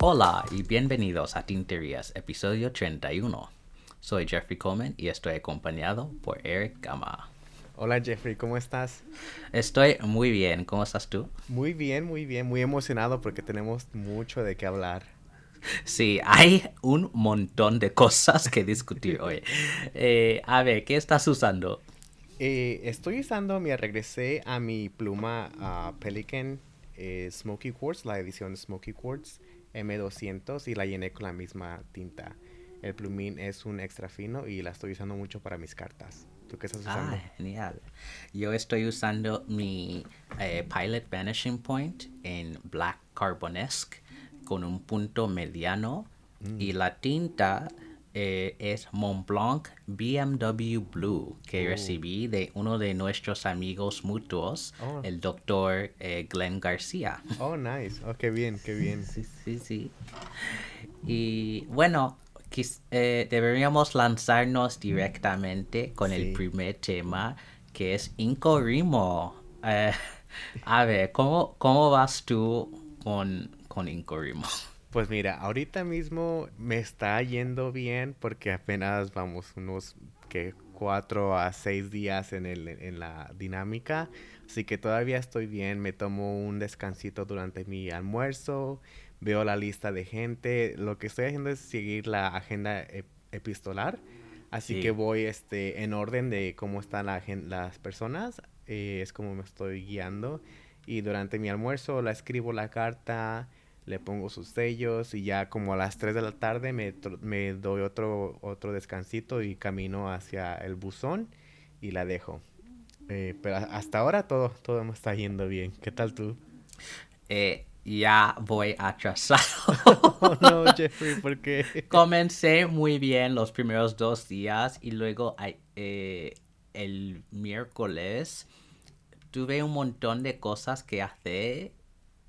Hola y bienvenidos a Tinterías, episodio 31. Soy Jeffrey Coleman y estoy acompañado por Eric Gama. Hola Jeffrey, ¿cómo estás? Estoy muy bien, ¿cómo estás tú? Muy bien, muy bien, muy emocionado porque tenemos mucho de qué hablar. Sí, hay un montón de cosas que discutir hoy. Eh, a ver, ¿qué estás usando? Eh, estoy usando, mira, regresé a mi pluma uh, Pelican eh, Smoky Quartz, la edición Smoky Quartz M200 y la llené con la misma tinta. El plumín es un extra fino y la estoy usando mucho para mis cartas. ¿Tú qué estás usando? Ah, genial. Yo estoy usando mi eh, Pilot Vanishing Point en Black Carbonesque con un punto mediano y la tinta eh, es Montblanc BMW Blue que Oh. recibí de uno de nuestros amigos mutuos, Oh. el doctor eh, Glenn García. Oh, nice. Oh, qué bien, qué bien. Sí, sí, sí. Y bueno, quis- eh, deberíamos lanzarnos directamente con el primer tema, que es Incorimo. Eh, a ver, ¿cómo, ¿cómo vas tú con, con Incorimo? Pues mira, ahorita mismo me está yendo bien porque apenas vamos unos que cuatro a seis días en el, en la dinámica, así que todavía estoy bien. Me tomo un descansito durante mi almuerzo, veo la lista de gente. Lo que estoy haciendo es seguir la agenda ep- epistolar, así Sí. que voy este en orden de cómo están la las personas. eh, es como me estoy guiando y durante mi almuerzo la escribo la carta le pongo sus sellos y ya como a las 3 de la tarde me, me doy otro, otro descansito y camino hacia el buzón y la dejo. Eh, pero hasta ahora todo, todo me está yendo bien. ¿Qué tal tú? Eh, ya voy atrasado. Oh no, Jeffrey, ¿por qué? Comencé muy bien los primeros dos días y luego eh, el miércoles tuve un montón de cosas que hacer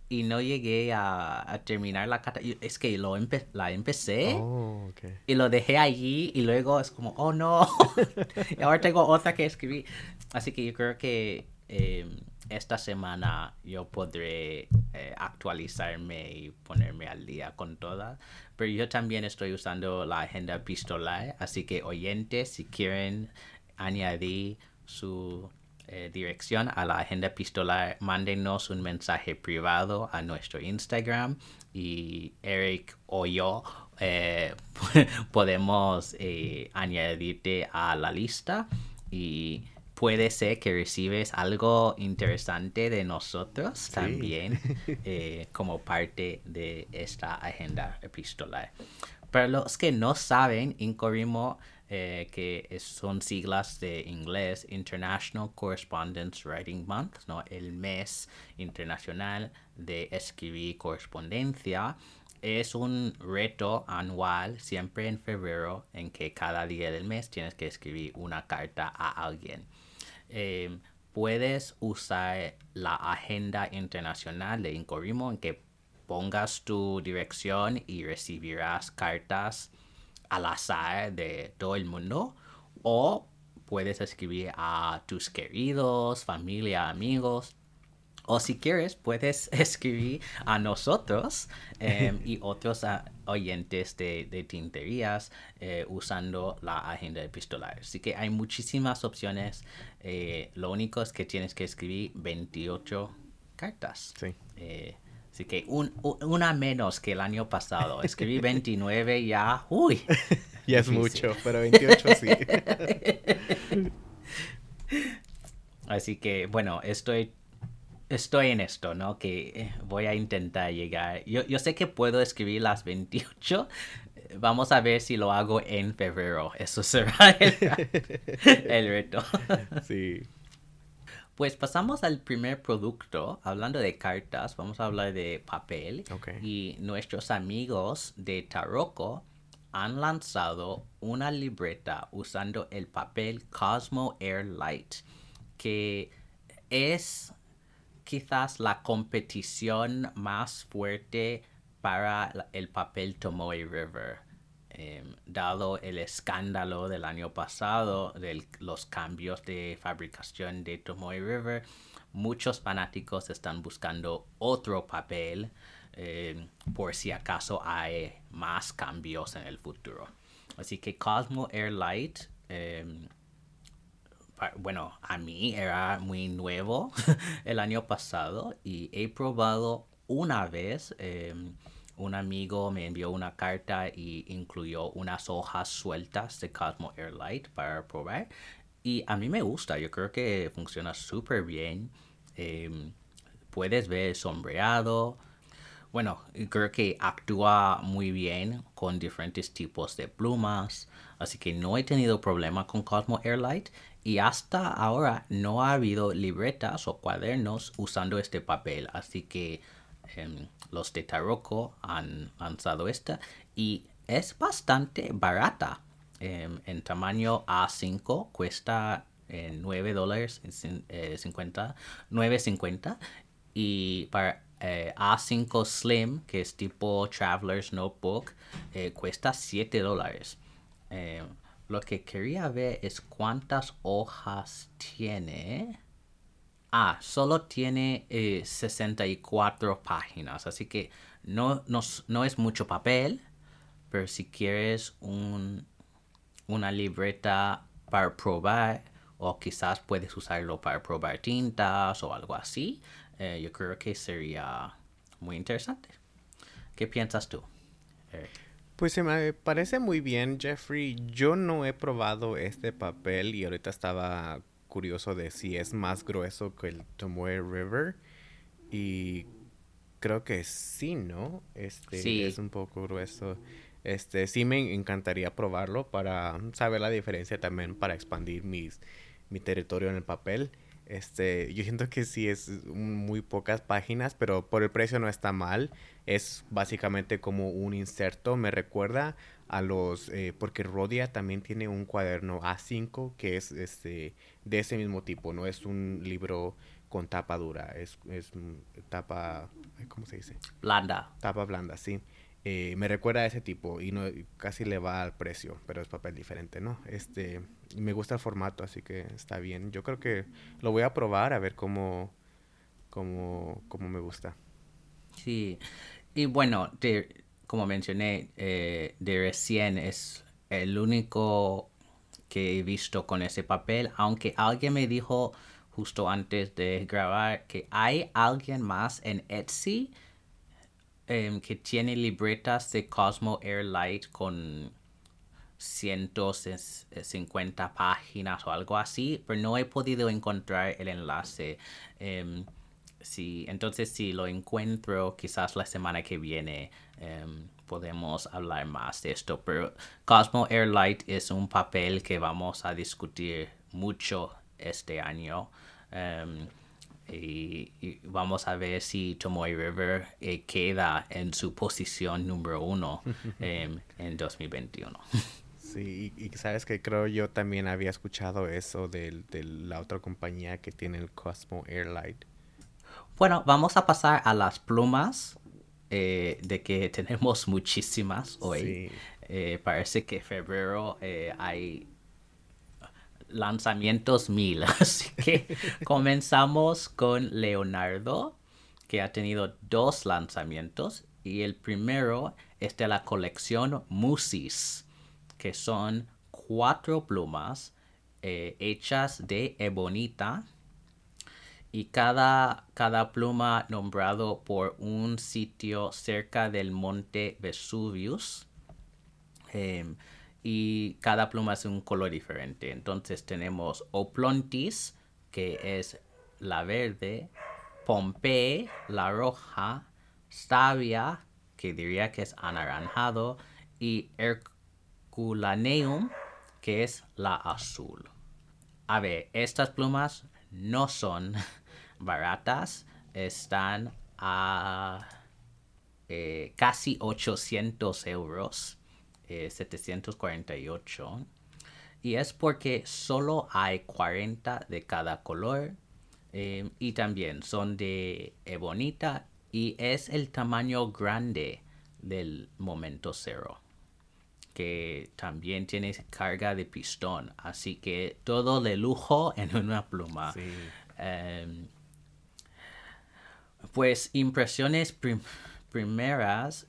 y no llegué a, a terminar la carta. Y Es que lo empe- la empecé Oh, ok. y lo dejé allí y luego es como, oh no, y ahora tengo otra que escribir. Así que yo creo que eh, esta semana yo podré eh, actualizarme y ponerme al día con todas. Pero yo también estoy usando la agenda epistolar, así que oyentes, si quieren añadir su eh, dirección a la agenda epistolar, mándenos un mensaje privado a nuestro Instagram y Eric o yo eh, podemos eh, añadirte a la lista y puede ser que recibes algo interesante de nosotros también eh, como parte de esta agenda epistolar. Para los que no saben, Incorimo, eh, que son siglas de inglés, International Correspondence Writing Month, ¿no? el mes internacional de escribir correspondencia, es un reto anual, siempre en febrero, en que cada día del mes tienes que escribir una carta a alguien. Eh, puedes usar la agenda internacional de Incorimo en que pongas tu dirección y recibirás cartas al azar de todo el mundo o puedes escribir a tus queridos, familia, amigos o si quieres, puedes escribir a nosotros em, y otros ah, oyentes de, de tinterías eh, usando la agenda epistolar. Así que hay muchísimas opciones. eh, lo único es que tienes que escribir 28 cartas. Sí. Así que un- una menos que el año pasado. Escribí 29 ya. Uy. Ya es Difícil. mucho, pero 28 sí. Así que, bueno, estoy, estoy en esto, ¿no? Que eh, voy a intentar llegar. Yo, yo sé que puedo escribir las 28. eh, Vamos a ver si lo hago en febrero. Eso será el, el reto. Sí. Pues pasamos al primer producto. Hablando de cartas, vamos a hablar de papel. Y nuestros amigos de Taroko han lanzado una libreta usando el papel Cosmo Air Light, que es quizás la competición más fuerte para el papel Tomoe River. Em, dado el escándalo del año pasado de los cambios de fabricación de Tomoe River, muchos fanáticos están buscando otro papel em, por si acaso hay más cambios en el futuro. Así que Cosmo Airlight, em, bueno, a mí era muy nuevo el año pasado y he probado una vez. Un amigo me envió una carta y incluyó unas hojas sueltas de Cosmo Airlight para probar. Y a mí me gusta, yo creo que funciona súper bien. Em, puedes ver sombreado. Bueno, creo que actúa muy bien con diferentes tipos de plumas. Así que no he tenido problema con Cosmo Airlight. Y hasta ahora no ha habido libretas o cuadernos usando este papel. Así que em, los de Taroko han lanzado esta. Y es bastante barata. Em, en tamaño A5 cuesta 9 eh, dólares 50, 9.50 y para eh, A5 Slim, que es tipo Traveler's Notebook, eh, cuesta 7 dólares. lo que quería ver es cuántas hojas tiene. Ah, solo tiene 64 páginas, así que no, no, es mucho papel, pero si quieres un, una libreta para probar, o quizás puedes usarlo para probar tintas o algo así. Eh, yo creo que sería muy interesante. ¿Qué piensas tú? Pues se me parece muy bien, Jeffrey. Yo no he probado este papel y ahorita estaba curioso de si es más grueso que el Tomoe River. Y creo que sí, ¿no? Este sí. es un poco grueso. Este sí me encantaría probarlo para saber la diferencia también para expandir mis mi territorio en el papel. Este, yo siento que sí es muy pocas páginas, pero por el precio no está mal. Es básicamente como un inserto. Me recuerda a los, eh, porque Rodia también tiene un cuaderno A5 que es este, de ese mismo tipo. No es un libro con tapa dura, es, es tapa, ¿cómo se dice? Blanda. Tapa blanda, sí. Eh, me recuerda a ese tipo y no casi le va al precio, pero es papel diferente, ¿no? Este, me gusta el formato, así que está bien. Yo creo que lo voy a probar a ver cómo, cómo, cómo me gusta. Sí, y bueno, como mencioné, eh, de recién es el único que he visto con ese papel, aunque alguien me dijo justo antes de grabar que hay alguien más en Etsy Em, que tiene libretas de Cosmo Airlight con 150 páginas o algo así, pero no he podido encontrar el enlace. Eh, entonces, si lo encuentro, quizás la semana que viene em, podemos hablar más de esto. Pero Cosmo Airlight es un papel que vamos a discutir mucho este año. Y, vamos a ver si Tomoe River eh, queda en su posición número uno em, en 2021. Sí, y, sabes que creo yo también había escuchado eso de, la otra compañía que tiene el Cosmo Airlight. Bueno, vamos a pasar a las plumas, eh, de que tenemos muchísimas hoy. Eh, parece que febrero hay lanzamientos mil. Así que comenzamos con Leonardo, que ha tenido dos lanzamientos. Y el primero es de la colección Musis, que son cuatro plumas eh, hechas de ebonita. Y cada, cada pluma nombrado por un sitio cerca del monte Vesuvius. Em, y cada pluma es un color diferente. Entonces tenemos Oplontis, que es la verde, Pompey, la roja, Stavia, que diría que es anaranjado, y Herculaneum, que es la azul. A ver, estas plumas no son baratas, están a eh, casi 800 euros 748. Eh, y es porque solo hay 40 de cada color. Eh, y también son de ebonita y es el tamaño grande del momento cero. que también tiene carga de pistón. Así que todo de lujo en una pluma. Em, pues impresiones primeras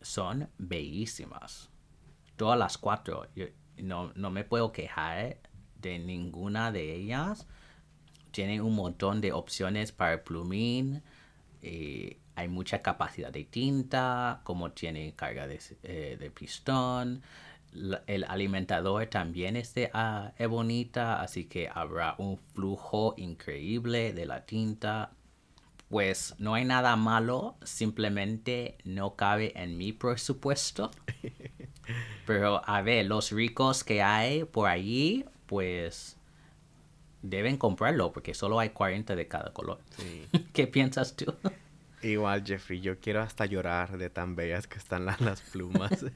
son bellísimas. Todas las cuatro. no, no me puedo quejar de ninguna de ellas. Tienen un montón de opciones para plumín. Eh, hay mucha capacidad de tinta, como tiene carga de, eh, pistón. el alimentador también es de uh, ebonita, así que habrá un flujo increíble de la tinta. Pues no hay nada malo, simplemente no cabe en mi presupuesto. Pero a ver, los ricos que hay por allí, pues deben comprarlo porque solo hay 40 de cada color. ¿Qué piensas tú? Igual, Jeffrey, yo quiero hasta llorar de tan bellas que están las, plumas.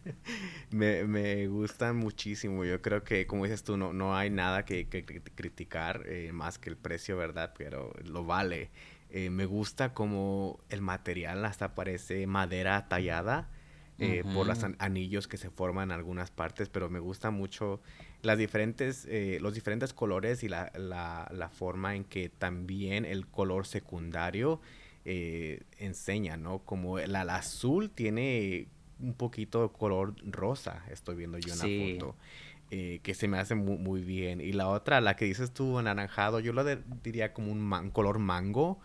me, gustan muchísimo. Yo creo que, como dices tú, no, no hay nada que, criticar eh, más que el precio, ¿verdad? Pero lo vale. Eh, me gusta como el material hasta parece madera tallada eh, por los anillos que se forman en algunas partes, pero me gusta mucho las diferentes, eh, los diferentes colores y la, la, forma en que también el color secundario enseña, ¿no? Como el, azul tiene un poquito de color rosa, estoy viendo yo en la foto. Que se me hace muy, muy, bien. Y la otra, la que dices tú, anaranjado, yo lo diría como un color mango.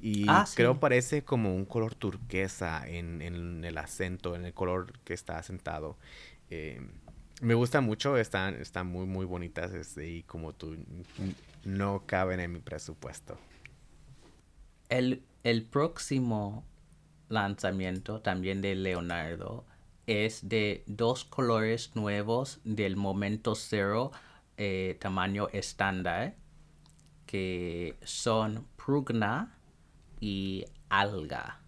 Y ah, creo parece como un color turquesa en, el acento, en el color que está sentado. Eh, me gusta mucho, están, están muy, muy bonitas este, y como tú, no caben en mi presupuesto. El, el próximo lanzamiento también de Leonardo es de dos colores nuevos del momento cero eh, tamaño estándar que son Prugna y alga.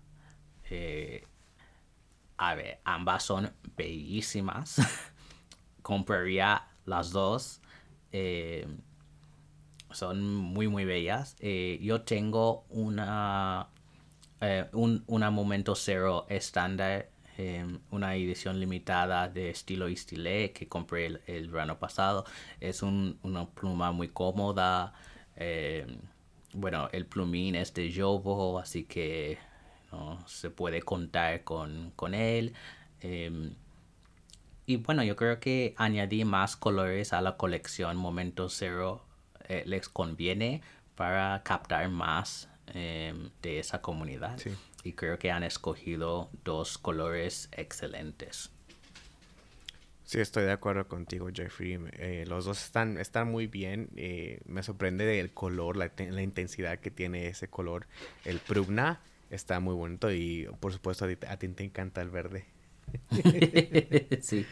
Eh, a ver, ambas son bellísimas. Compraría las dos. Eh, son muy, muy bellas. Yo tengo una, un una momento cero estándar, una edición limitada de estilo Istilé que compré el, verano pasado. Es una pluma muy cómoda bueno, el plumín es de Jovo, así que ¿no? se puede contar con, él. Em, y bueno, yo creo que añadir más colores a la colección Momento Cero eh, les conviene para captar más em, de esa comunidad. Y creo que han escogido dos colores excelentes. Sí, estoy de acuerdo contigo, Jeffrey. Eh, los dos están, están muy bien. Eh, me sorprende el color, la, intensidad que tiene ese color. El Prugna está muy bonito y por supuesto a ti, te encanta el verde. sí.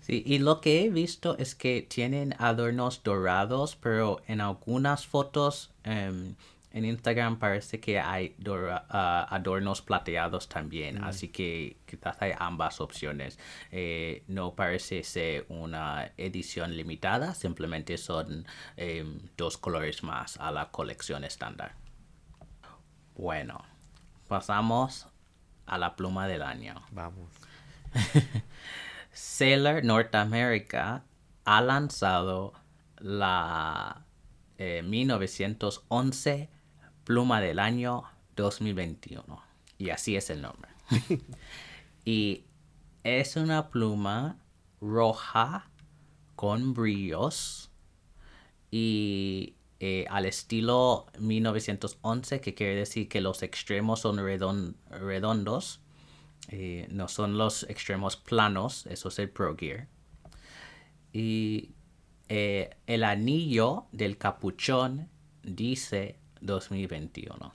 Sí, y lo que he visto es que tienen adornos dorados, pero en algunas fotos em, en Instagram parece que hay ah, adornos plateados también, mm. así que quizás hay ambas opciones. Eh, no parece ser una edición limitada, simplemente son em, dos colores más a la colección estándar. Bueno, pasamos a la pluma del año. Vamos. Sailor Norteamérica ha lanzado la 1911 eh, pluma del año 2021. Y así es el nombre. y es una pluma roja con brillos y eh, al estilo 1911, que quiere decir que los extremos son redondos, eh, no son los extremos planos, eso es el Pro Gear. Y eh, el anillo del capuchón dice 2021.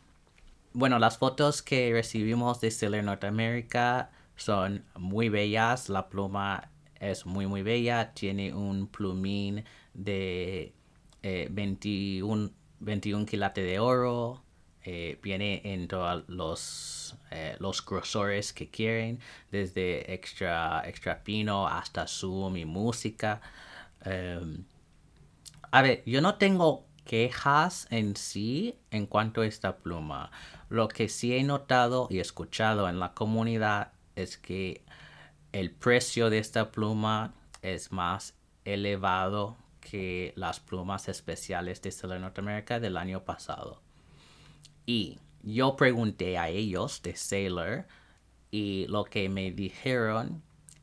Bueno, las fotos que recibimos de Sailor Norteamérica son muy bellas. La pluma es muy, muy bella. Tiene un plumín de 21, eh, 21 quilates de oro. Eh, viene en todos los, eh, los grosores que quieren, desde extra, extra pino hasta zoom y música. Em, a ver, yo no tengo quejas en sí en cuanto a esta pluma. Lo que sí he notado y escuchado en la comunidad es que el precio de esta pluma es más elevado que las plumas especiales de Sailor Norteamérica del año pasado. Y yo pregunté a ellos de Sailor y lo que me dijeron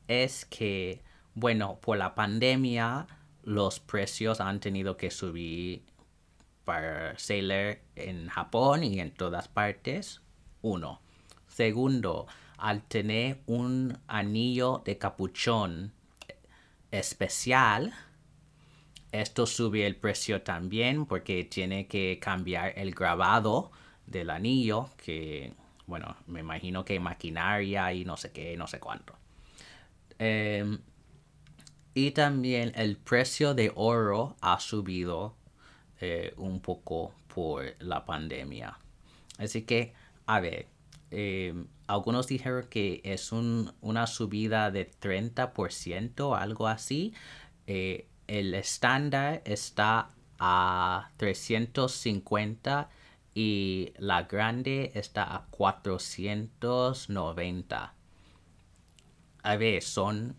es que, bueno, por la pandemia los precios han tenido que subir para Sailor en Japón y en todas partes. Uno. Segundo, al tener un anillo de capuchón especial, esto sube el precio también porque tiene que cambiar el grabado del anillo, que, bueno, me imagino que maquinaria y no sé qué, no sé cuánto. Em, y también el precio de oro ha subido eh, un poco por la pandemia. Así que, a ver, em, algunos dijeron que es una subida de 30% o algo así. Eh, el estándar está a 350 y la grande está a 490. A ver, son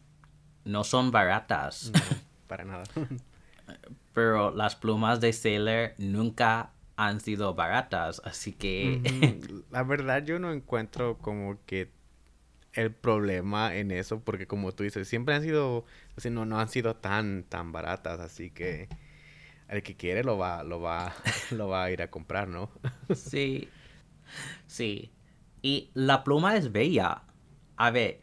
no son baratas. para nada. Pero las plumas de Sailor nunca han sido baratas, así que... La verdad yo no encuentro como que el problema en eso, porque como tú dices, siempre han sido, así, no, no han sido tan, tan baratas, así que el que quiere lo va, lo va, lo va a ir a comprar, ¿no? sí, sí. Y la pluma es bella. A ver,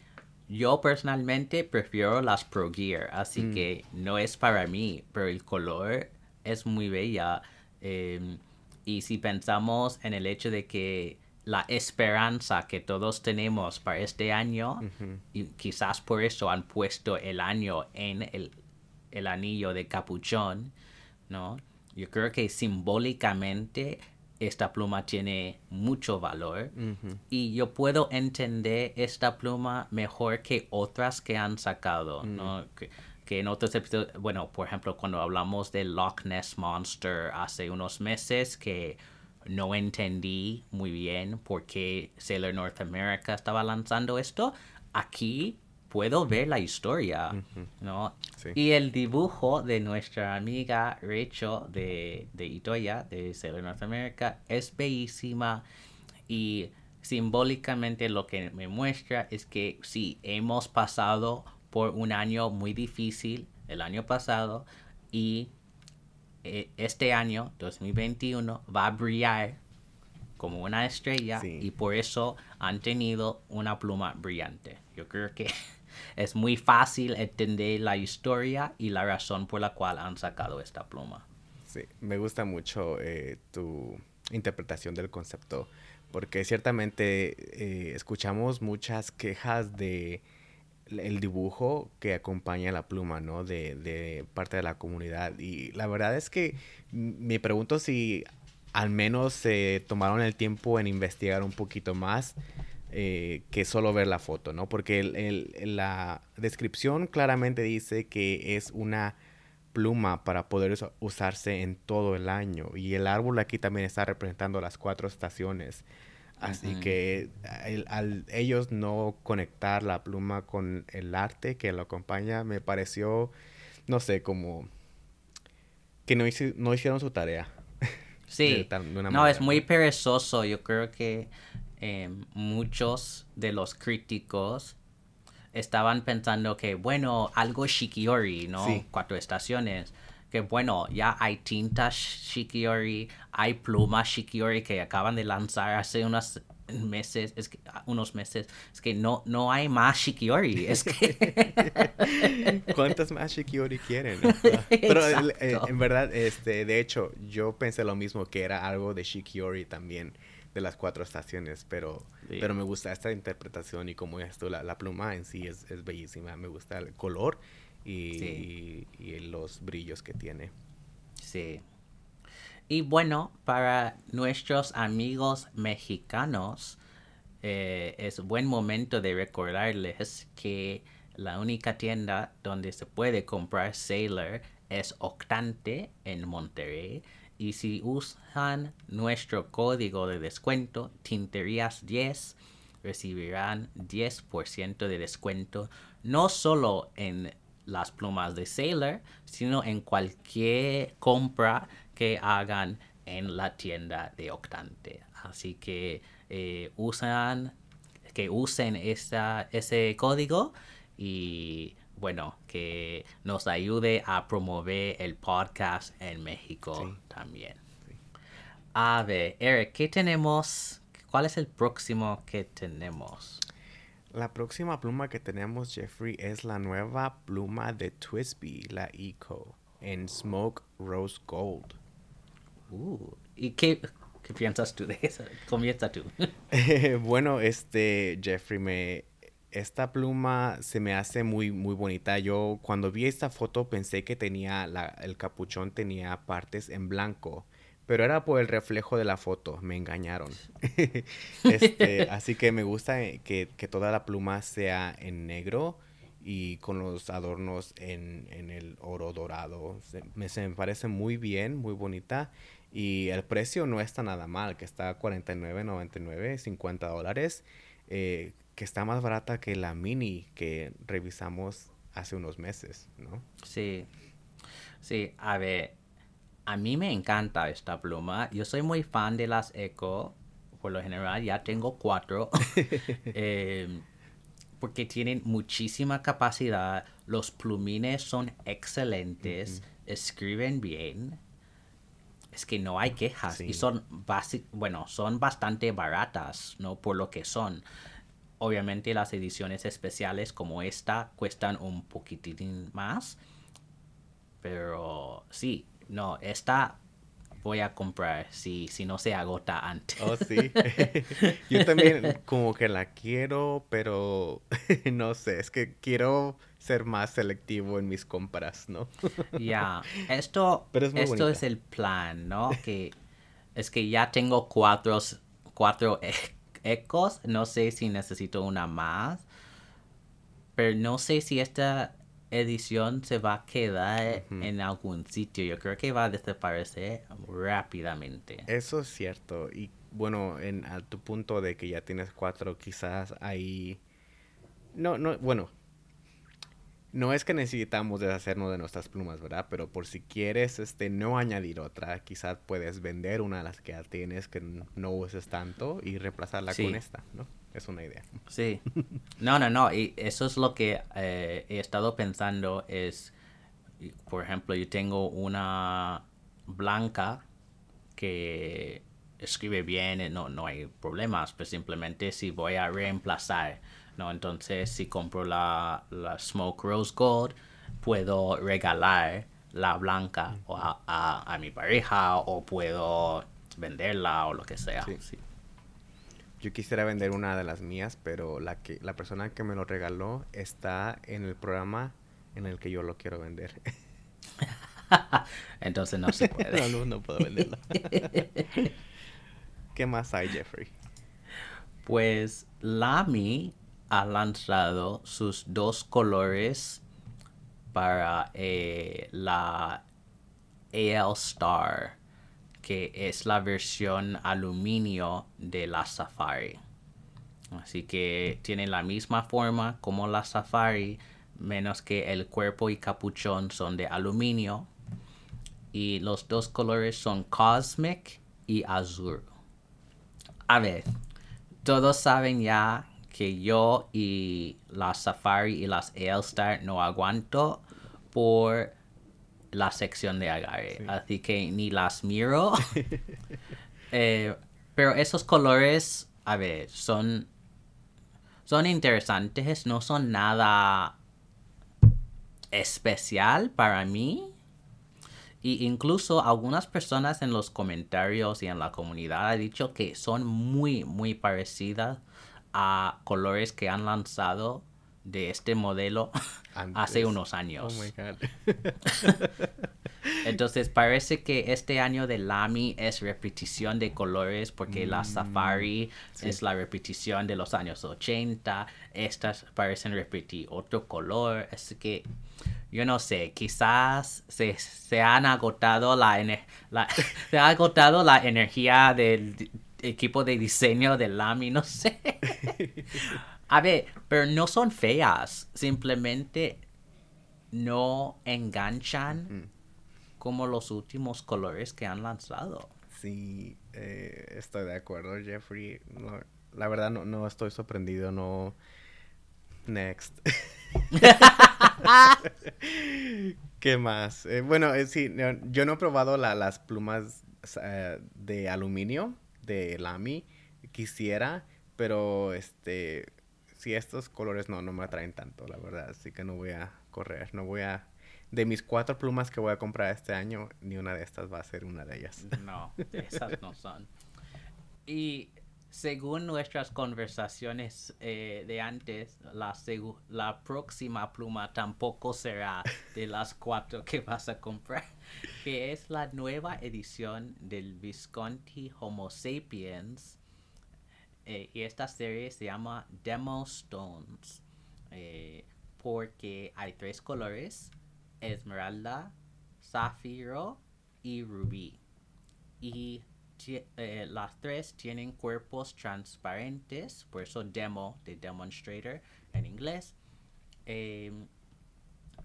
yo personalmente prefiero las Pro Gear, así mm. que no es para mí, pero el color es muy bella. Em, y si pensamos en el hecho de que la esperanza que todos tenemos para este año, y quizás por eso han puesto el año en el, el anillo de capuchón, ¿no? Yo creo que simbólicamente esta pluma tiene mucho valor y yo puedo entender esta pluma mejor que otras que han sacado, ¿no? Mm. Que, que, en otros episodios, bueno, por ejemplo, cuando hablamos de Loch Ness Monster hace unos meses que no entendí muy bien por qué Sailor North America estaba lanzando esto. Aquí puedo ver la historia, ¿no? Y el dibujo de nuestra amiga Rachel de, de Itoya, de Sailor North America, es bellísima y simbólicamente lo que me muestra es que sí, hemos pasado por un año muy difícil el año pasado y e, este año, 2021, va a brillar como una estrella y por eso han tenido una pluma brillante. Yo creo que es muy fácil entender la historia y la razón por la cual han sacado esta pluma. Sí, me gusta mucho eh, tu interpretación del concepto porque ciertamente eh, escuchamos muchas quejas de el dibujo que acompaña la pluma, ¿no? De, parte de la comunidad. Y la verdad es que me pregunto si al menos se tomaron el tiempo en investigar un poquito más eh, que solo ver la foto, ¿no? Porque el, la descripción claramente dice que es una pluma para poder usarse en todo el año. Y el árbol aquí también está representando las cuatro estaciones. Así que al ellos no conectar la pluma con el arte que lo acompaña, me pareció, no sé, como que no, no hicieron su tarea. Sí, no, es muy perezoso. Yo creo que em, muchos de los críticos estaban pensando que, bueno, algo Shikiori, ¿no? Cuatro estaciones. Que bueno, ya hay tinta Shikiori, hay plumas Shikiori que acaban de lanzar hace unos meses, es que, ah, unos meses, es que no, no hay más Shikiori, es que... ¿Cuántas más Shikiori quieren? Pero eh, en verdad, este, de hecho, yo pensé lo mismo, que era algo de Shikiori también, de las cuatro estaciones, pero, pero me gusta esta interpretación y como esto, la, la pluma en sí es, es bellísima, me gusta el color y, los brillos que tiene. Sí. Y bueno, para nuestros amigos mexicanos, eh, es buen momento de recordarles que la única tienda donde se puede comprar Sailor es Octante en Monterrey. Y si usan nuestro código de descuento, Tinterías 10, recibirán 10% de descuento no solo en las plumas de Sailor, sino en cualquier compra que hagan en la tienda de Octante. Así que eh, usan, que usen ese código y bueno, que nos ayude a promover el podcast en México también. A ver, Eric, ¿qué tenemos? ¿Cuál es el próximo que tenemos? La próxima pluma que tenemos, Jeffrey, es la nueva pluma de Twisby, la Eco, en Smoke Rose Gold. Uh, ¿Y qué, qué piensas tú de eso? Comienza tú. bueno, este, Jeffrey, me, esta pluma se me hace muy, muy bonita. Yo cuando vi esta foto pensé que tenía, la, el capuchón tenía partes en blanco. Pero era por el reflejo de la foto, me engañaron. este, así que me gusta que, que, toda la pluma sea en negro y con los adornos en, en el oro dorado. Se me, se me parece muy bien, muy bonita. Y el precio no está nada mal, que está $49.99, 50 dólares. Eh, que está más barata que la mini que revisamos hace unos meses, ¿no? Sí. Sí, a ver, a mí me encanta esta pluma. Yo soy muy fan de las Eco. Por lo general ya tengo cuatro. Em, porque tienen muchísima capacidad. Los plumines son excelentes. Escriben bien. Es que no hay quejas. Y son, bueno, son bastante baratas, ¿no? Por lo que son. Obviamente las ediciones especiales como esta cuestan un poquitín más. Pero sí, no, esta voy a comprar si, si no se agota antes. Oh, sí. Yo también como que la quiero, pero no sé, es que quiero ser más selectivo en mis compras, ¿no? Ya, esto, es, esto es el plan, ¿no? Que es que ya tengo cuatro, cuatro ecos. No sé si necesito una más. Pero no sé si esta edición se va a quedar en algún sitio. Yo creo que va a desaparecer rápidamente. Eso es cierto. Y bueno, en a tu punto de que ya tienes cuatro, quizás ahí... No, no, bueno, no es que necesitamos deshacernos de nuestras plumas, ¿verdad? Pero por si quieres este, no añadir otra, quizás puedes vender una de las que ya tienes que no uses tanto y reemplazarla con esta, ¿no? Es una idea. Sí. No, no, no. Y eso es lo que eh, he estado pensando es, por ejemplo, yo tengo una blanca que escribe bien, no, no hay problemas, pero simplemente si voy a reemplazar ¿no? Entonces, si compro la, la Smoke Rose Gold, puedo regalar la blanca a, mi pareja o puedo venderla o lo que sea. Yo quisiera vender una de las mías, pero la que la persona que me lo regaló está en el programa en el que yo lo quiero vender. Entonces no se puede. no, no puedo venderla. ¿Qué más hay, Jeffrey? Pues Lamy ha lanzado sus dos colores para eh, la AL Star, que es la versión aluminio de la Safari. Así que tiene la misma forma como la Safari, menos que el cuerpo y capuchón son de aluminio. Y los dos colores son Cosmic y Azul. A ver, todos saben ya que yo y las Safari y las Star no aguanto por la sección de agarre. Así que ni las miro. Eh, pero esos colores, a ver, son, son interesantes, no son nada especial para mí. Y incluso algunas personas en los comentarios y en la comunidad han dicho que son muy, muy parecidas a colores que han lanzado de este modelo hace unos años. Oh my God. Entonces parece que este año de Lamy es repetición de colores porque la mm, Safari es la repetición de los años 80. Estas parecen repetir otro color. Así que yo no sé, quizás se, se han agotado la, la se ha agotado la energía del equipo de diseño de Lamy, no sé. A ver, pero no son feas, simplemente no enganchan como los últimos colores que han lanzado. Sí, eh, estoy de acuerdo, Jeffrey. la verdad no, no estoy sorprendido, no... Next. ¿Qué más? Eh, bueno, eh, sí, yo no he probado las plumas de aluminio de Lamy. Quisiera, pero este, si estos colores no, no me atraen tanto, la verdad. Así que no voy a correr, no voy a... De mis cuatro plumas que voy a comprar este año, ni una de estas va a ser una de ellas. No, esas no son. Y según nuestras conversaciones eh, de antes, la, la próxima pluma tampoco será de las cuatro que vas a comprar, que es la nueva edición del Visconti Homo Sapiens. Eh, y esta serie se llama Demo Stones, eh, porque hay tres colores, esmeralda, zafiro y rubí. Y eh, las tres tienen cuerpos transparentes, por eso demo de demonstrator en inglés. Em,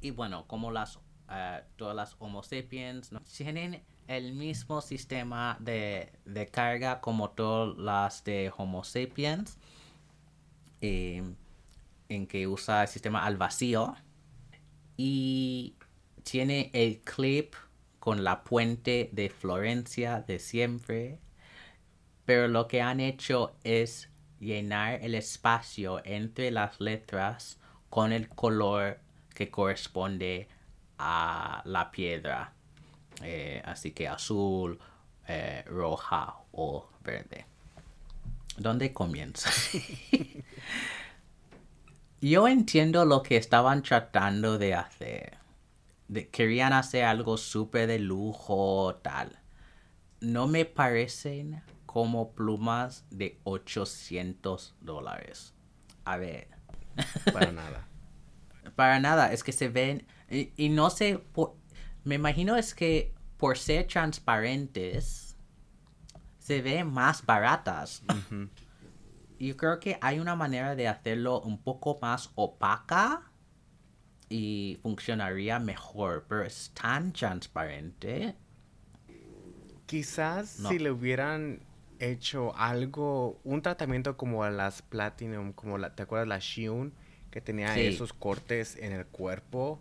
y bueno, como las eh, todas las Homo sapiens tienen el mismo sistema de, carga como todas las de Homo sapiens, em, en que usa el sistema al vacío y tiene el clip con la puente de Florencia de siempre, pero lo que han hecho es llenar el espacio entre las letras con el color que corresponde a la piedra. Eh, así que azul, eh, roja o verde. ¿Dónde comienza? Yo entiendo lo que estaban tratando de hacer querían hacer algo súper de lujo, tal. No me parecen como plumas de 800 dólares. A ver. Para nada. Para nada, es que se ven, y, no sé, me imagino es que por ser transparentes, se ven más baratas. Yo creo que hay una manera de hacerlo un poco más opaca y funcionaría mejor, pero es tan transparente. Quizás si le hubieran hecho algo, un tratamiento como a las Platinum, como la, ¿te acuerdas la Shion? Que tenía esos cortes en el cuerpo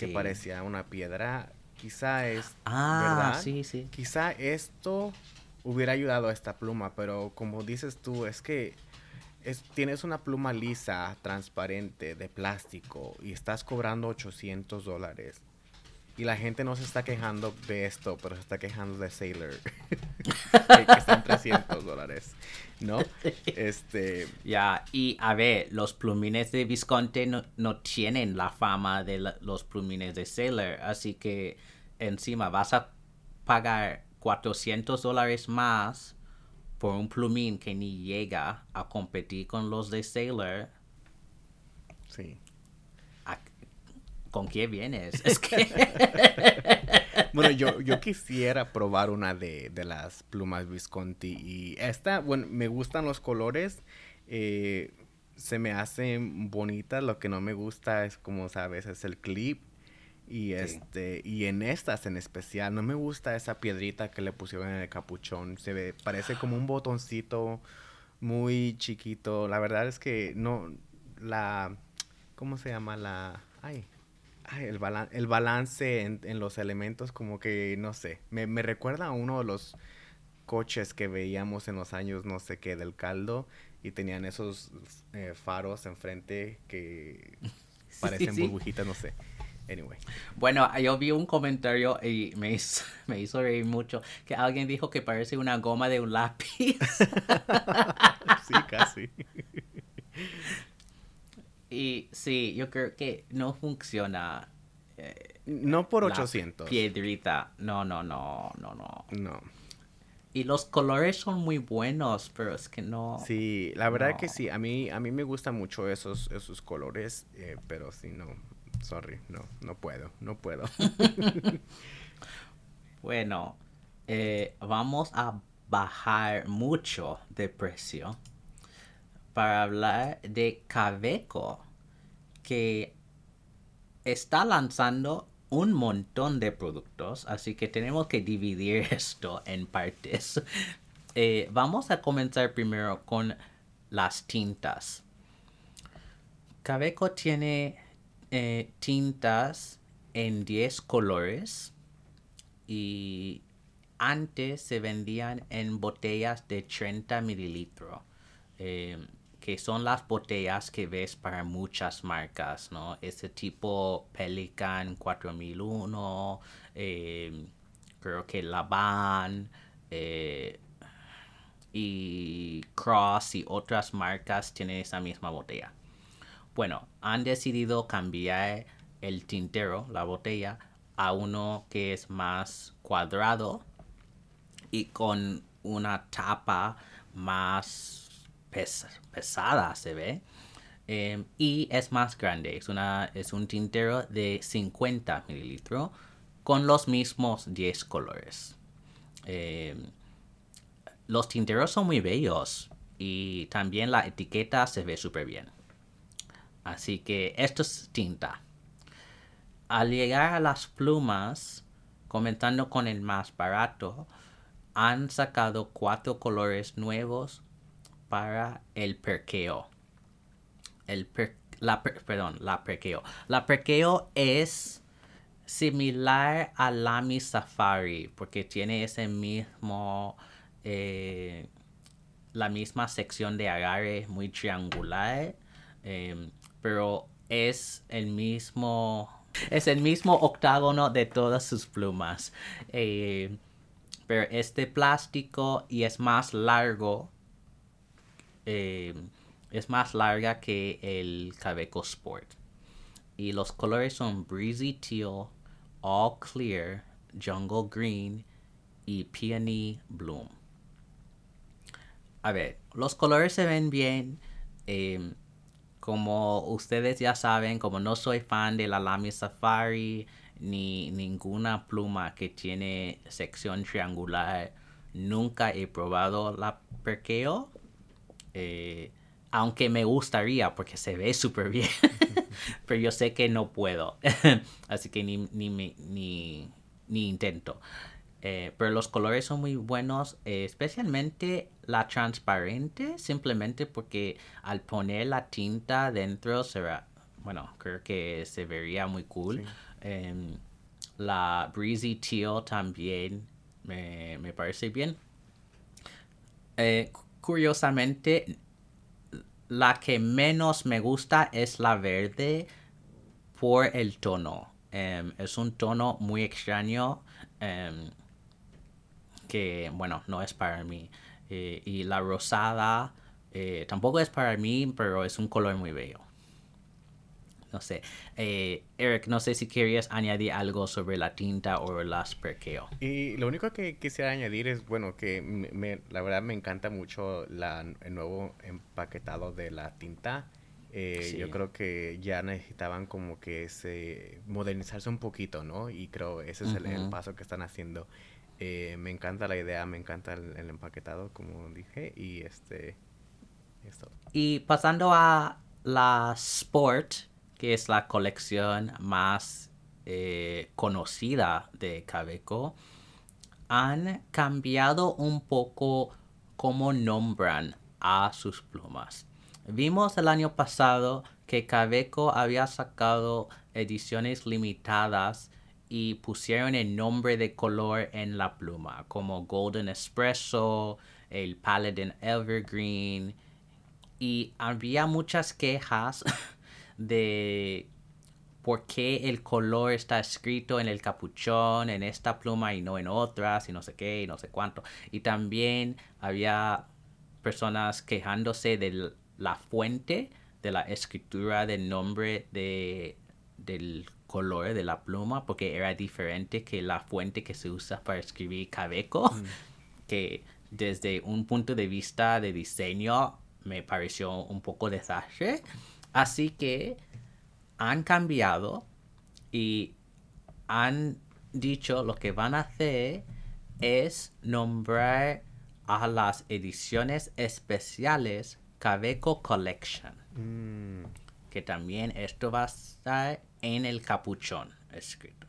que parecía una piedra. Quizá es, ah, ¿verdad? Sí, sí. Quizá esto hubiera ayudado a esta pluma, pero como dices tú, es que tienes una pluma lisa, transparente, de plástico y estás cobrando 800 dólares. Y la gente no se está quejando de esto, pero se está quejando de Sailor. que, están 300 dólares. ¿No? Este. Ya, y a ver, los plumines de Visconti no, no tienen la fama de los plumines de Sailor. Así que encima vas a pagar 400 dólares más por un plumín que ni llega a competir con los de Sailor. Sí. ¿Con qué vienes? Es que... bueno, yo, yo quisiera probar una de, las plumas Visconti. Y esta, bueno, me gustan los colores. Eh, se me hacen bonitas. Lo que no me gusta es, como sabes, es el clip. Y este, y en estas en especial, no me gusta esa piedrita que le pusieron en el capuchón. Se ve, parece como un botoncito muy chiquito. La verdad es que no, la, ¿cómo se llama? La, ay, el, el balance en, los elementos como que, no sé, me, me recuerda a uno de los coches que veíamos en los años no sé qué del caldo y tenían esos eh, faros enfrente que parecen burbujitas, no sé. Anyway. Bueno, yo vi un comentario y me hizo, me hizo reír mucho que alguien dijo que parece una goma de un lápiz. sí, casi. Y sí, yo creo que no funciona. Eh, no por 800. Piedrita. No, no, no, no, no. No. Y los colores son muy buenos, pero es que no. Sí, la verdad que sí. A mí, a mí me gustan mucho esos, esos colores, eh, pero sí, no sorry, no, no puedo, no puedo. bueno, eh, vamos a bajar mucho de precio para hablar de Caveco, que está lanzando un montón de productos, así que tenemos que dividir esto en partes. Eh, vamos a comenzar primero con las tintas. Caveco tiene eh, tintas en 10 colores y antes se vendían en botellas de 30 mililitros, eh, que son las botellas que ves para muchas marcas, ¿no? Ese tipo Pelican 4001, eh, creo que Laban eh, y Cross y otras marcas tienen esa misma botella. Bueno, han decidido cambiar el tintero, la botella, a uno que es más cuadrado y con una tapa más pesada se ve. Em, y es más grande, es, una, es un tintero de 50 mililitros con los mismos 10 colores. Em, los tinteros son muy bellos y también la etiqueta se ve súper bien. Así que esto es tinta. Al llegar a las plumas, comenzando con el más barato, han sacado cuatro colores nuevos para el perqueo. El la perdón, la perqueo. La perqueo es similar a Lamy Safari porque tiene ese mismo eh, la misma sección de agarre muy triangular em, pero es el mismo es el mismo octágono de todas sus plumas eh, pero este plástico y es más largo. Eh, es más larga que el Caveco Sport. Y los colores son Breezy Teal, All Clear, Jungle Green y Peony Bloom. A ver, los colores se ven bien. Em, como ustedes ya saben, como no soy fan de la Lamy Safari, ni ninguna pluma que tiene sección triangular. Nunca he probado la perqueo. Eh, aunque me gustaría porque se ve súper bien. Pero yo sé que no puedo. Así que ni, ni, intento. Eh, pero los colores son muy buenos, eh, especialmente la transparente, simplemente porque al poner la tinta dentro será, bueno, creo que se vería muy cool. Em, la Breezy Teal también me, parece bien. Eh, curiosamente, la que menos me gusta es la verde por el tono. Em, es un tono muy extraño em, que, bueno, no es para mí. Eh, y la rosada eh, tampoco es para mí, pero es un color muy bello no sé. Eh, Eric, no sé si querías añadir algo sobre la tinta o las perqueo. Y lo único que quisiera añadir es, bueno, que me, la verdad me encanta mucho la, el nuevo empaquetado de la tinta. Eh, yo creo que ya necesitaban como que ese modernizarse un poquito, ¿no? Y creo ese es el, paso que están haciendo. Eh, me encanta la idea, me encanta el, empaquetado, como dije, y este... Esto. Y pasando a la Sport, que es la colección más eh, conocida de Cabeco, han cambiado un poco cómo nombran a sus plumas. Vimos el año pasado que Cabeco había sacado ediciones limitadas y pusieron el nombre de color en la pluma, como Golden Espresso, el Paladin Evergreen, y había muchas quejas de por qué el color está escrito en el capuchón, en esta pluma y no en otras, y no sé qué, y no sé cuánto. Y también había personas quejándose de la fuente de la escritura del nombre de, del color de la pluma, porque era diferente que la fuente que se usa para escribir Cabeco, mm. que desde un punto de vista de diseño me pareció un poco desastre. Así que han cambiado y han dicho lo que van a hacer es nombrar a las ediciones especiales Cabeco Collection. Mm, Que también esto va a estar en el capuchón escrito.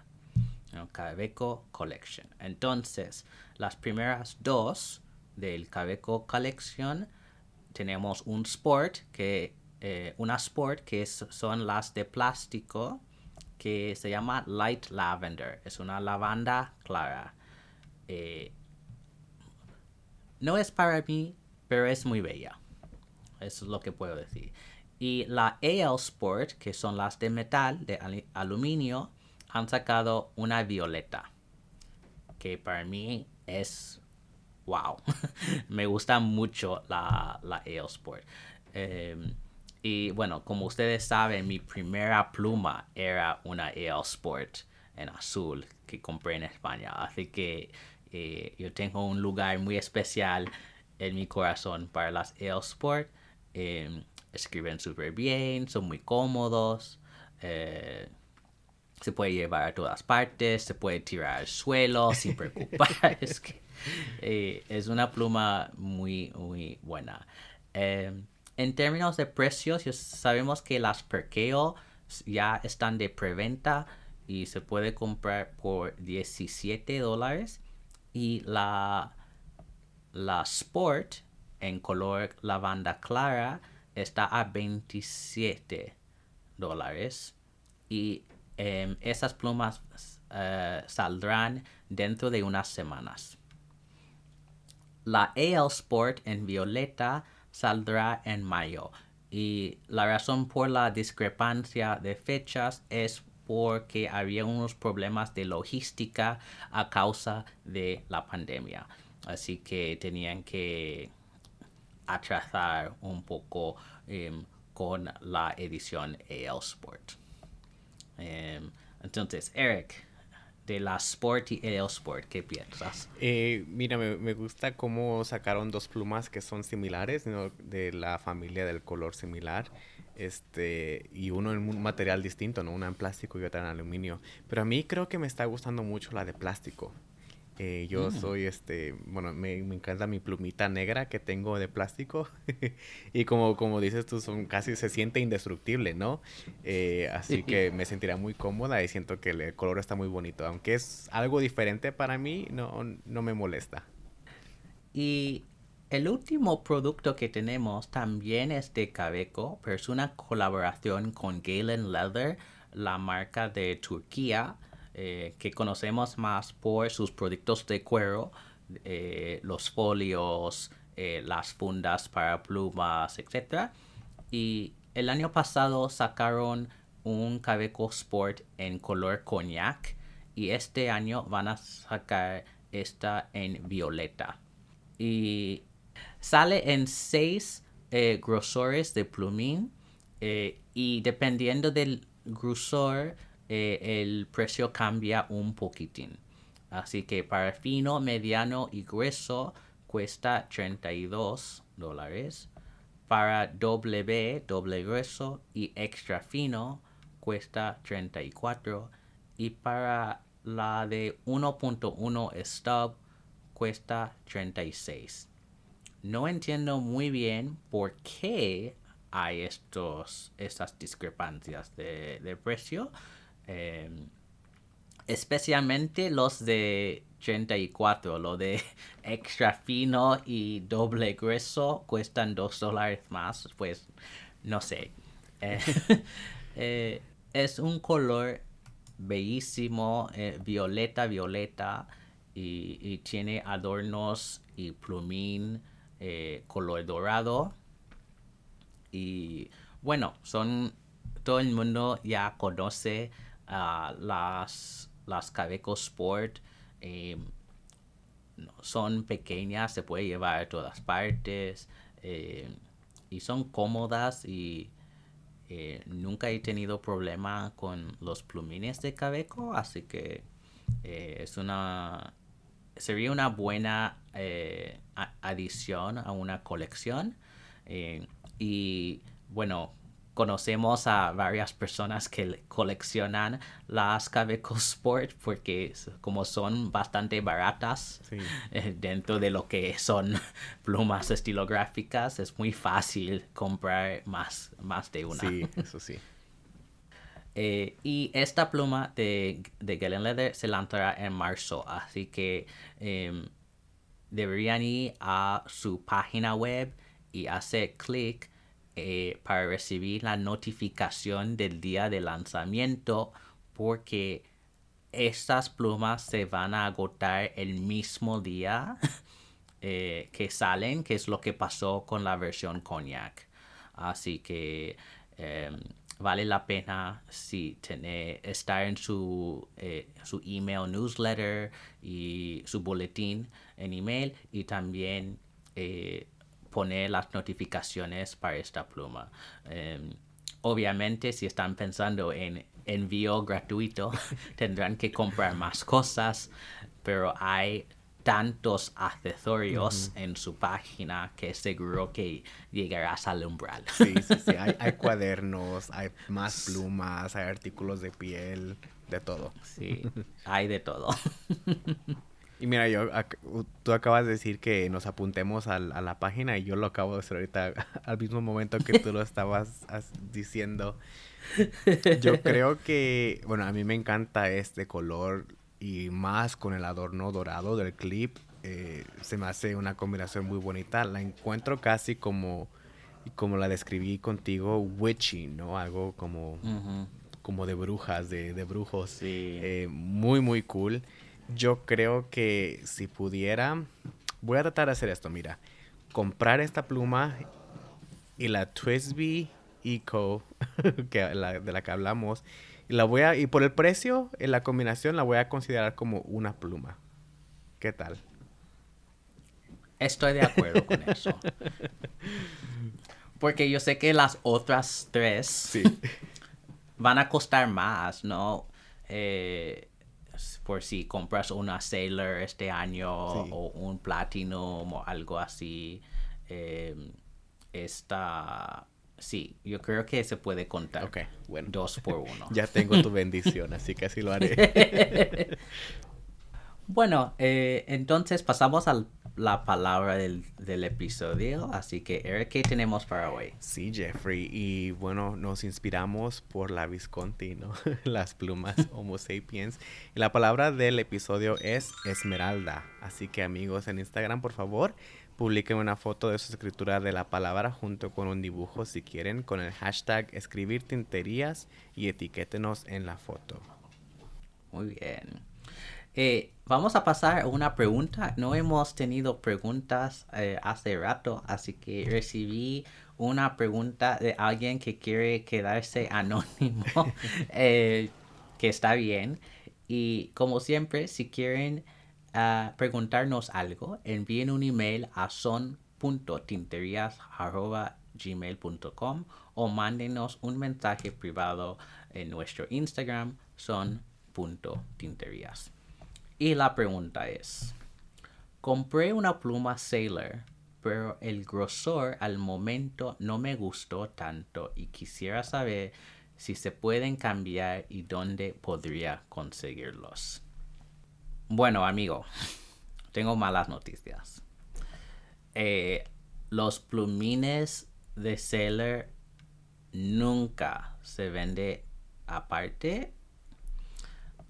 ¿no? Cabeco Collection. Entonces, las primeras dos del Cabeco Collection tenemos un sport que eh, una sport que son las de plástico que se llama light lavender es una lavanda clara Eh, no es para mí pero es muy bella eso es lo que puedo decir y la AL Sport que son las de metal de aluminio han sacado una violeta que para mí es wow. Me gusta mucho la, la AL Sport. Em, y bueno, como ustedes saben, mi primera pluma era una AL Sport en azul que compré en España. Así que eh, yo tengo un lugar muy especial en mi corazón para las AL Sport. Em, escriben súper bien, son muy cómodos. eh, se puede llevar a todas partes, se puede tirar al suelo sin preocupar. es, que, eh, es una pluma muy, muy buena. Eh, en términos de precios, ya sabemos que las Perkeo ya están de preventa y se puede comprar por 17 dólares. Y la, la Sport en color lavanda clara está a 27 dólares y em, esas plumas eh, saldrán dentro de unas semanas. La AL Sport en violeta saldrá en mayo y la razón por la discrepancia de fechas es porque había unos problemas de logística a causa de la pandemia. Así que tenían que atrasar un poco em, con la edición AL Sport. Em, entonces, Eric, de la Sport y AL Sport, ¿qué piensas? eh, mira, me, me gusta cómo sacaron dos plumas que son similares, de la familia del color similar. Este, y uno en un material distinto, ¿no? Una en plástico y otra en aluminio. Pero a mí creo que me está gustando mucho la de plástico. Eh, yo Mm. soy este, bueno, me, me encanta mi plumita negra que tengo de plástico. y como, como dices tú, son casi se siente indestructible, ¿no? Eh, así que me sentirá muy cómoda y siento que el color está muy bonito. Aunque es algo diferente para mí, no, no me molesta. Y el último producto que tenemos también es de Cabeco, pero es una colaboración con Galen Leather, la marca de Turquía, eh, que conocemos más por sus productos de cuero, eh, los folios, eh, las fundas para plumas, etc. Y el año pasado sacaron un Cabeco Sport en color cognac y este año van a sacar esta en violeta y sale en seis grosores de plumín y dependiendo del grosor eh, el precio cambia un poquitín así que para fino mediano y grueso cuesta 32 dólares para W doble grueso y extra fino cuesta 34 y para la de 1.1 stub cuesta 36. No entiendo muy bien por qué hay estos, estas discrepancias de, de precio. Eh, especialmente los de 34, lo de extra fino y doble grueso cuestan 2 dólares más. Pues no sé. Eh, eh, es un color bellísimo, eh, violeta, violeta, y, tiene adornos y plumín color dorado. Y bueno, son todo el mundo ya conoce las, las Cabeco Sport. eh, son pequeñas, se puede llevar a todas partes eh, y son cómodas y eh, nunca he tenido problema con los plumines de Cabeco, así que es una sería una buena adición a una colección. y bueno, conocemos a varias personas que coleccionan las Caveco Sport porque como son bastante baratas eh, dentro de lo que son plumas estilográficas, es muy fácil comprar más, más de una. Sí, eso sí. Eh, y esta pluma de, de Galen Leather se lanzará en marzo, así que em, deberían ir a su página web y hacer clic eh, para recibir la notificación del día de lanzamiento porque estas plumas se van a agotar el mismo día eh, que salen, que es lo que pasó con la versión cognac. Así que em, vale la pena si tener, estar en su, eh, su email newsletter y su boletín en email y también poner las notificaciones para esta pluma. Em, obviamente si están pensando en envío gratuito tendrán que comprar más cosas, pero hay tantos accesorios en su página que seguro que llegarás al umbral. Sí, sí, sí. Hay, cuadernos, hay más plumas, hay artículos de piel, de todo. Sí, hay de todo. Y mira, yo, tú acabas de decir que nos apuntemos a, la página y yo lo acabo de hacer ahorita al mismo momento que tú lo estabas diciendo. Yo creo que, bueno, a mí me encanta este color y más con el adorno dorado del clip. Eh, se me hace una combinación muy bonita. La encuentro casi como, como la describí contigo, witchy, ¿no? Algo como, como de brujas, de, de brujos. Sí. Eh, muy, muy cool. Yo creo que si pudiera, voy a tratar de hacer esto, mira. Comprar esta pluma y la Twisby Eco, que de la que hablamos, y la voy a, y por el precio, en la combinación la voy a considerar como una pluma. ¿Qué tal? Estoy de acuerdo con eso. Porque yo sé que las otras tres van a costar más, ¿no? Eh, por si compras una Sailor este año o un Platinum o algo así. Eh, esta Sí, yo creo que se puede contar. Ok, bueno. Dos por uno. ya tengo tu bendición, así que así lo haré. bueno, eh, entonces pasamos a la palabra del, episodio. Así que, Eric, ¿qué tenemos para hoy? Sí, Jeffrey. Y bueno, nos inspiramos por la Visconti, ¿no? Las plumas Homo sapiens. Y la palabra del episodio es esmeralda. Así que, amigos, en Instagram, por favor, Publiquen una foto de su escritura de la palabra junto con un dibujo si quieren con el hashtag escribir tinterías y etiquétenos en la foto. Muy bien. Eh, vamos a pasar a una pregunta. No hemos tenido preguntas eh, hace rato, así que recibí una pregunta de alguien que quiere quedarse anónimo, eh, que está bien. Y como siempre, si quieren a preguntarnos algo, envíen un email a son.tinterias.gmail.com o mándenos un mensaje privado en nuestro Instagram son.tinterias. Y la pregunta es, compré una pluma Sailor, pero el grosor al momento no me gustó tanto y quisiera saber si se pueden cambiar y dónde podría conseguirlos. Bueno, amigo, tengo malas noticias. Eh, los plumines de Sailor nunca se vende aparte.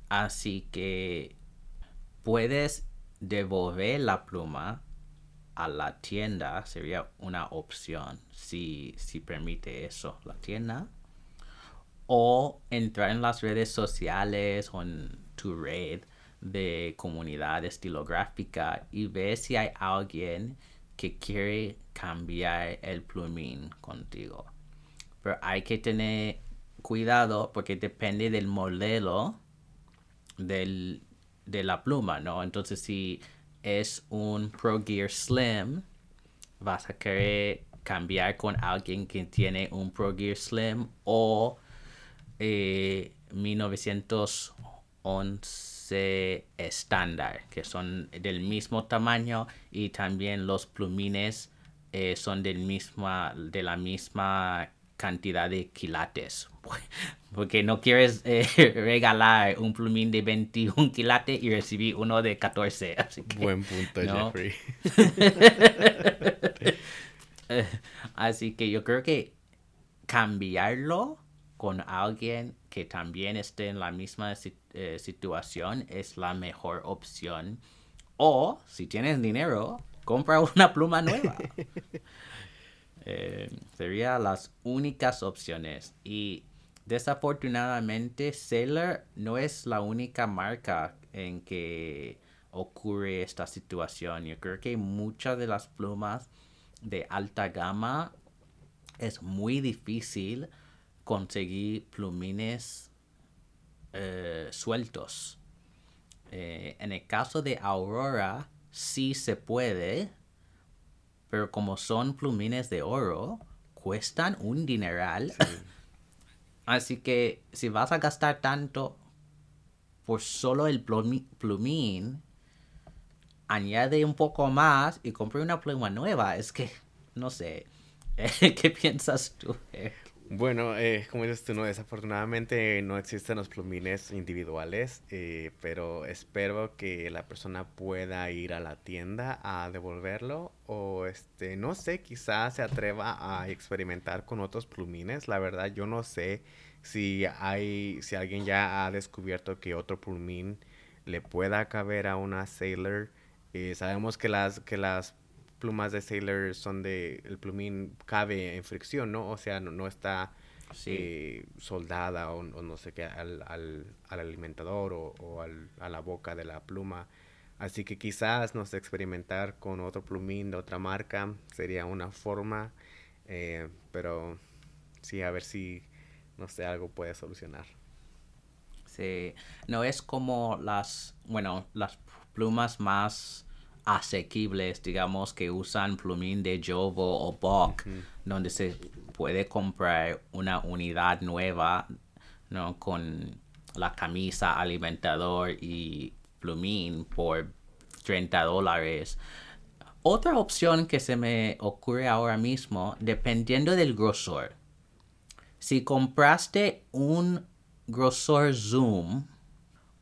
Así que puedes devolver la pluma a la tienda. Sería una opción si, si permite eso la tienda. O entrar en las redes sociales o en tu red de comunidad estilográfica y ve si hay alguien que quiere cambiar el plumín contigo. Pero hay que tener cuidado porque depende del modelo del, de la pluma, ¿no? Entonces si es un Pro Gear Slim, vas a querer cambiar con alguien que tiene un Pro Gear Slim o eh, 1911 estándar, que son del mismo tamaño y también los plumines eh, son del misma, de la misma cantidad de quilates. Porque no quieres eh, regalar un plumín de 21 quilates y recibir uno de 14. Así que, Buen punto, ¿no? Jeffrey. Así que yo creo que cambiarlo con alguien que también esté en la misma eh, situación es la mejor opción. O si tienes dinero, compra una pluma nueva. Eh, serían las únicas opciones. Y desafortunadamente Sailor no es la única marca en que ocurre esta situación. Yo creo que muchas de las plumas de alta gama es muy difícil conseguir plumines eh, sueltos. Eh, en el caso de Aurora, sí se puede, pero como son plumines de oro, cuestan un dineral. Así que si vas a gastar tanto por solo el plumín, añade un poco más y compre una pluma nueva. Es que, no sé. ¿Qué piensas tú? Bueno, eh, como dices tú, no, desafortunadamente no existen los plumines individuales, eh, pero espero que la persona pueda ir a la tienda a devolverlo o este, no sé, quizás se atreva a experimentar con otros plumines. La verdad, yo no sé si hay, si alguien ya ha descubierto que otro plumín le pueda caber a una Sailor. Eh, sabemos que las, que las plumas de Sailor son de, el plumín cabe en fricción, ¿no? O sea, no, no está Sí. eh, soldada o, o no sé qué al, al, al alimentador o, o al- a la boca de la pluma. Así que quizás, no sé, experimentar con otro plumín de otra marca sería una forma, eh, pero sí, a ver si, no sé, algo puede solucionar. Sí, no es como las, bueno, las plumas más asequibles, digamos, que usan plumín de Jovo o Bock, donde se puede comprar una unidad nueva, ¿no? Con la camisa, alimentador y plumín por 30 dólares. Otra opción que se me ocurre ahora mismo, dependiendo del grosor. Si compraste un grosor zoom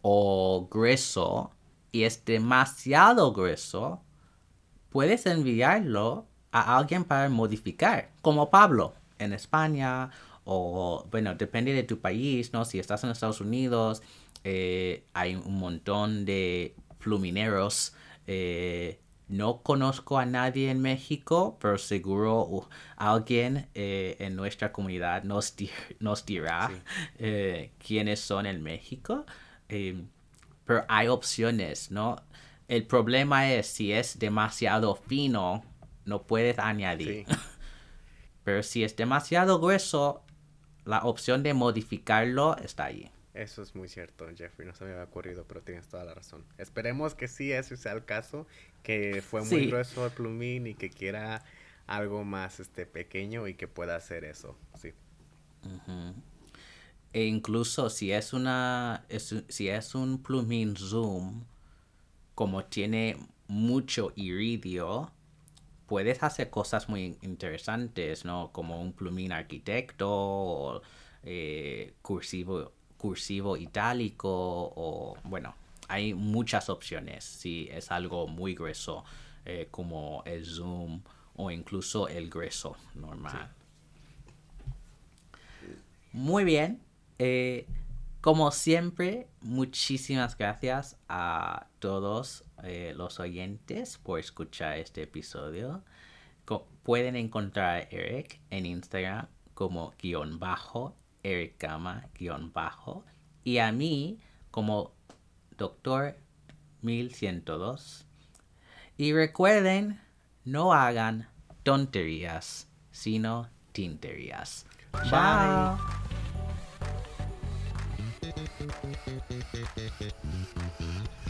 o grueso y es demasiado grueso, puedes enviarlo a alguien para modificar, como Pablo en España o, bueno, depende de tu país, ¿no? Si estás en Estados Unidos, eh, hay un montón de plumineros. eh, no conozco a nadie en México, pero seguro uh, alguien eh, en nuestra comunidad nos, di- nos dirá quiénes son en México. Pero hay opciones, ¿no? El problema es si es demasiado fino, no puedes añadir. Sí. Pero si es demasiado grueso, la opción de modificarlo está ahí. Eso es muy cierto, Jeffrey, no se me había ocurrido, pero tienes toda la razón. Esperemos que sí, ese sea el caso, que fue muy Sí. grueso el plumín y que quiera algo más este pequeño y que pueda hacer eso, sí. E incluso si es una es si es un plumín zoom, como tiene mucho iridio, puedes hacer cosas muy interesantes, ¿no? Como un plumín arquitecto o eh, cursivo, cursivo itálico o bueno, hay muchas opciones si es algo muy grueso eh, como el zoom o incluso el grueso normal. Muy bien. Eh, como siempre, muchísimas gracias a todos eh, los oyentes por escuchar este episodio. Co- pueden encontrar a Eric en Instagram como guion bajo, Eric Gama guion bajo, y a mí como doctor 1102. Y recuerden, no hagan tonterías, sino tinterías. Bye. Thank you.